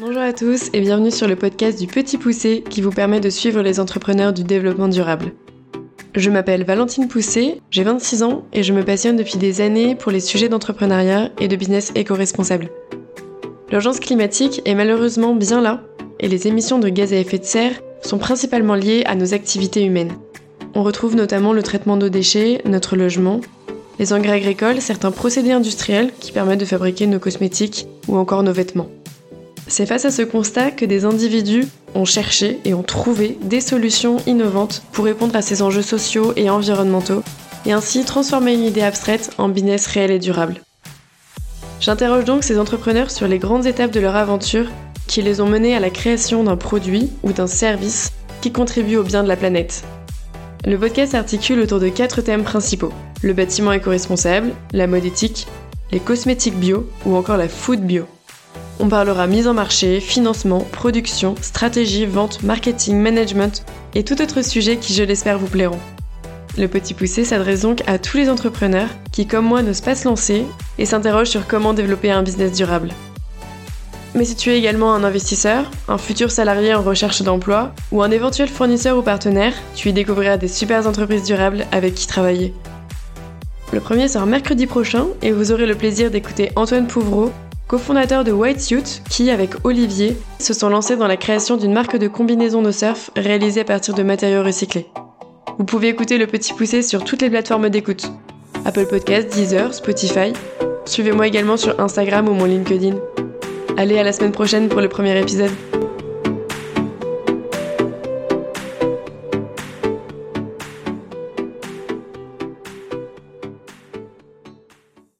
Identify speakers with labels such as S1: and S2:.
S1: Bonjour à tous et bienvenue sur le podcast du Petit Poussé qui vous permet de suivre les entrepreneurs du développement durable. Je m'appelle Valentine Poussé, j'ai 26 ans et je me passionne depuis des années pour les sujets d'entrepreneuriat et de business éco-responsable. L'urgence climatique est malheureusement bien là et les émissions de gaz à effet de serre sont principalement liées à nos activités humaines. On retrouve notamment le traitement d'eau déchets, notre logement, les engrais agricoles, certains procédés industriels qui permettent de fabriquer nos cosmétiques ou encore nos vêtements. C'est face à ce constat que des individus ont cherché et ont trouvé des solutions innovantes pour répondre à ces enjeux sociaux et environnementaux et ainsi transformer une idée abstraite en business réel et durable. J'interroge donc ces entrepreneurs sur les grandes étapes de leur aventure qui les ont menés à la création d'un produit ou d'un service qui contribue au bien de la planète. Le podcast s'articule autour de quatre thèmes principaux le bâtiment éco-responsable, la mode éthique, les cosmétiques bio ou encore la food bio. On parlera mise en marché, financement, production, stratégie, vente, marketing, management et tout autre sujet qui, je l'espère, vous plairont. Le Petit Poussé s'adresse donc à tous les entrepreneurs qui, comme moi, n'osent pas se lancer et s'interrogent sur comment développer un business durable. Mais si tu es également un investisseur, un futur salarié en recherche d'emploi ou un éventuel fournisseur ou partenaire, tu y découvriras des super entreprises durables avec qui travailler. Le premier sort mercredi prochain et vous aurez le plaisir d'écouter Antoine Pouvreau, cofondateur de White Suit, qui, avec Olivier, se sont lancés dans la création d'une marque de combinaison de surf réalisée à partir de matériaux recyclés. Vous pouvez écouter le petit poussé sur toutes les plateformes d'écoute Apple Podcasts, Deezer, Spotify. Suivez-moi également sur Instagram ou mon LinkedIn. Allez, à la semaine prochaine pour le premier épisode.